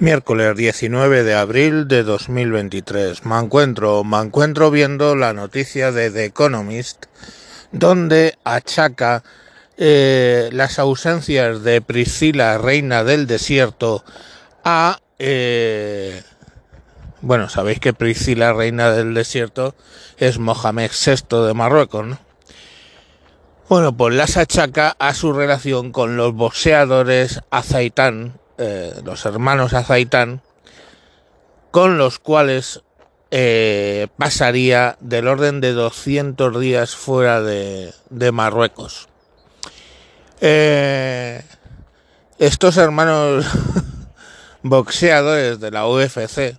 Miércoles 19 de abril de 2023. Me encuentro, me encuentro viendo la noticia de The Economist, donde achaca eh, las ausencias de Priscila, reina del desierto, a... Eh, bueno, sabéis que Priscila, reina del desierto, es Mohamed VI de Marruecos, ¿no? Bueno, pues las achaca a su relación con los boxeadores Azaitán, eh, los hermanos Azaitán, con los cuales eh, pasaría del orden de 200 días fuera de, Marruecos. Eh, estos hermanos boxeadores de la UFC,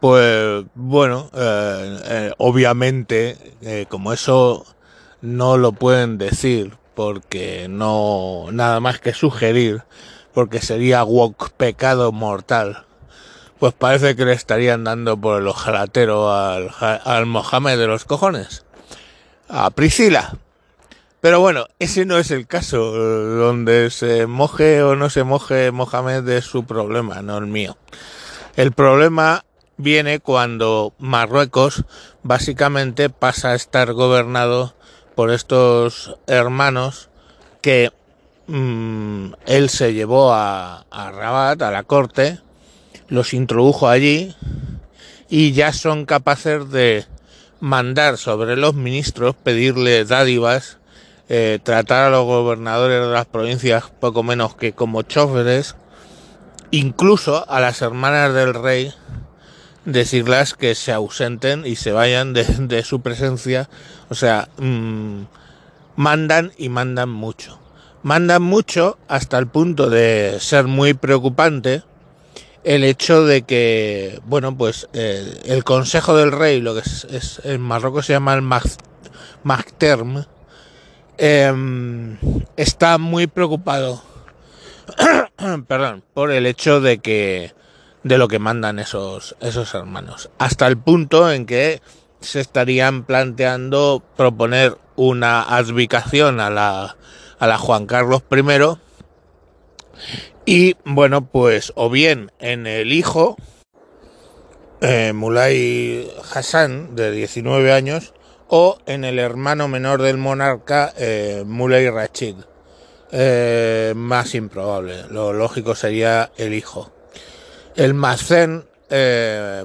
pues bueno, obviamente, como eso no lo pueden decir, porque no nada más que sugerir, porque sería wok pecado mortal. Pues parece que le estarían dando por el ojalatero al, al Mohamed de los cojones. A Priscila. Pero bueno, ese no es el caso. Donde se moje o no se moje Mohamed es su problema, no el mío. El problema viene cuando Marruecos básicamente pasa a estar gobernado por estos hermanos que Mm, él se llevó a, a Rabat, a la corte, los introdujo allí y ya son capaces de mandar sobre los ministros, pedirle dádivas, eh, tratar a los gobernadores de las provincias poco menos que como choferes, incluso a las hermanas del rey decirlas que se ausenten y se vayan de, su presencia, o sea, mm, mandan y mandan mucho mandan mucho hasta el punto de ser muy preocupante el hecho de que, bueno, pues eh, el Consejo del Rey, lo que es, en Marruecos se llama el Magterm, em, está muy preocupado, perdón, por el hecho de que de lo que mandan esos esos hermanos, hasta el punto en que se estarían planteando proponer una advocación a la a la Juan Carlos I. Y bueno, pues o bien en el hijo, eh, Mulay Hassan, de 19 años, o en el hermano menor del monarca, eh, Mulay Rachid. Eh, más improbable, lo lógico sería el hijo. El Mazen, eh,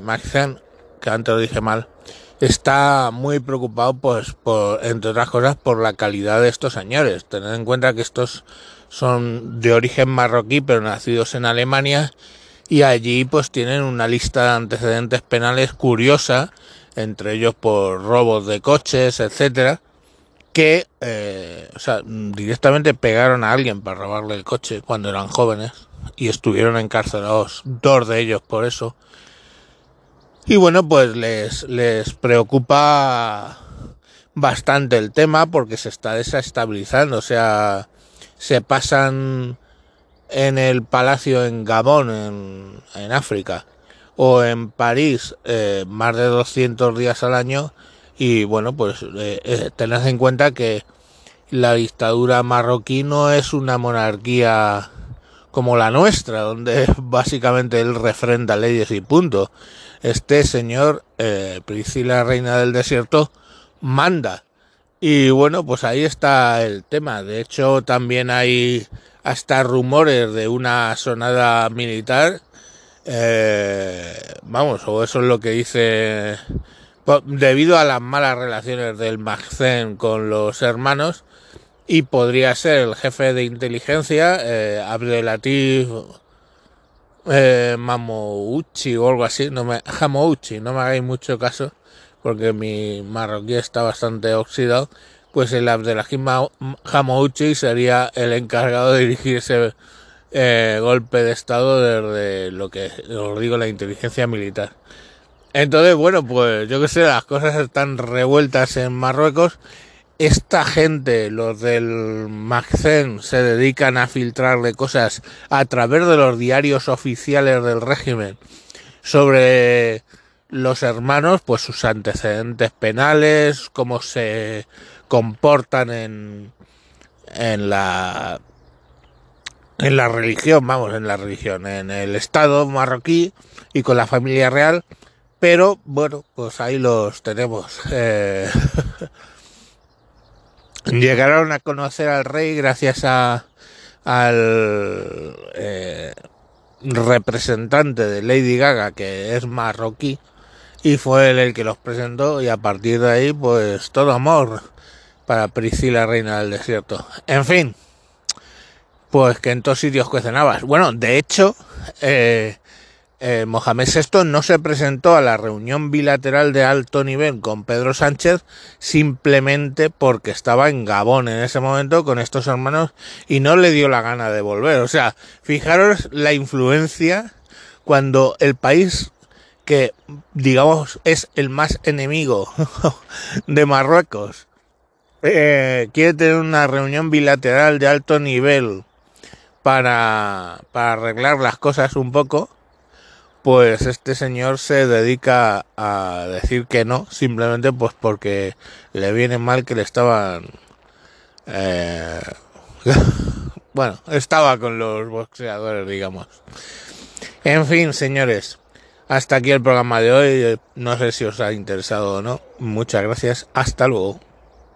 que antes lo dije mal, está muy preocupado, pues, por, entre otras cosas, por la calidad de estos señores. Tened en cuenta que estos son de origen marroquí, pero nacidos en Alemania, y allí, pues, tienen una lista de antecedentes penales curiosa, entre ellos por robos de coches, etcétera, que, eh, o sea, directamente pegaron a alguien para robarle el coche cuando eran jóvenes y estuvieron encarcelados, dos de ellos por eso. Y bueno, pues les, les preocupa bastante el tema porque se está desestabilizando. O sea, se pasan en el palacio en Gabón, en, en África, o en París, eh, más de 200 días al año. Y bueno, pues eh, eh, tened en cuenta que la dictadura marroquí no es una monarquía como la nuestra, donde básicamente él refrenda leyes y punto este señor eh, Priscila Reina del Desierto manda. Y bueno, pues ahí está el tema. De hecho, también hay hasta rumores de una sonada militar. Eh, vamos, o eso es lo que dice. Debido a las malas relaciones del Magzen con los hermanos, y podría ser el jefe de inteligencia, eh, Abdelatif eh, Mamouchi o algo así, no me, Hamouchi, no me hagáis mucho caso porque mi marroquí está bastante oxidado, pues el Abdelhajim Hamouchi sería el encargado de dirigir ese eh, golpe de estado desde lo que os digo la inteligencia militar. Entonces, bueno, pues yo que sé, las cosas están revueltas en Marruecos esta gente, los del Maxen, se dedican a filtrarle cosas a través de los diarios oficiales del régimen sobre los hermanos, pues sus antecedentes penales, cómo se comportan en, en la en la religión, vamos, en la religión, en el Estado marroquí y con la familia real, pero bueno, pues ahí los tenemos. Eh, llegaron a conocer al rey gracias a al eh, representante de Lady Gaga, que es marroquí, y fue él el que los presentó, y a partir de ahí, pues todo amor para Priscila, reina del desierto. En fin, pues que en todos sitios cuecen. Bueno, de hecho, eh, eh, Mohamed VI no se presentó a la reunión bilateral de alto nivel con Pedro Sánchez simplemente porque estaba en Gabón en ese momento con estos hermanos y no le dio la gana de volver. O sea, fijaros la influencia cuando el país que digamos es el más enemigo de Marruecos eh, quiere tener una reunión bilateral de alto nivel para, para arreglar las cosas un poco pues este señor se dedica a decir que no, simplemente pues porque le viene mal que le estaban... Eh, bueno, estaba con los boxeadores, digamos. En fin, señores, hasta aquí el programa de hoy. No sé si os ha interesado o no. Muchas gracias. Hasta luego.